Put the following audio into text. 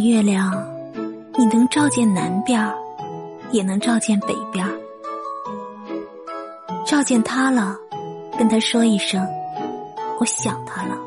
月亮你能照见南边也能照见北边照见他了跟他说一声我想他了。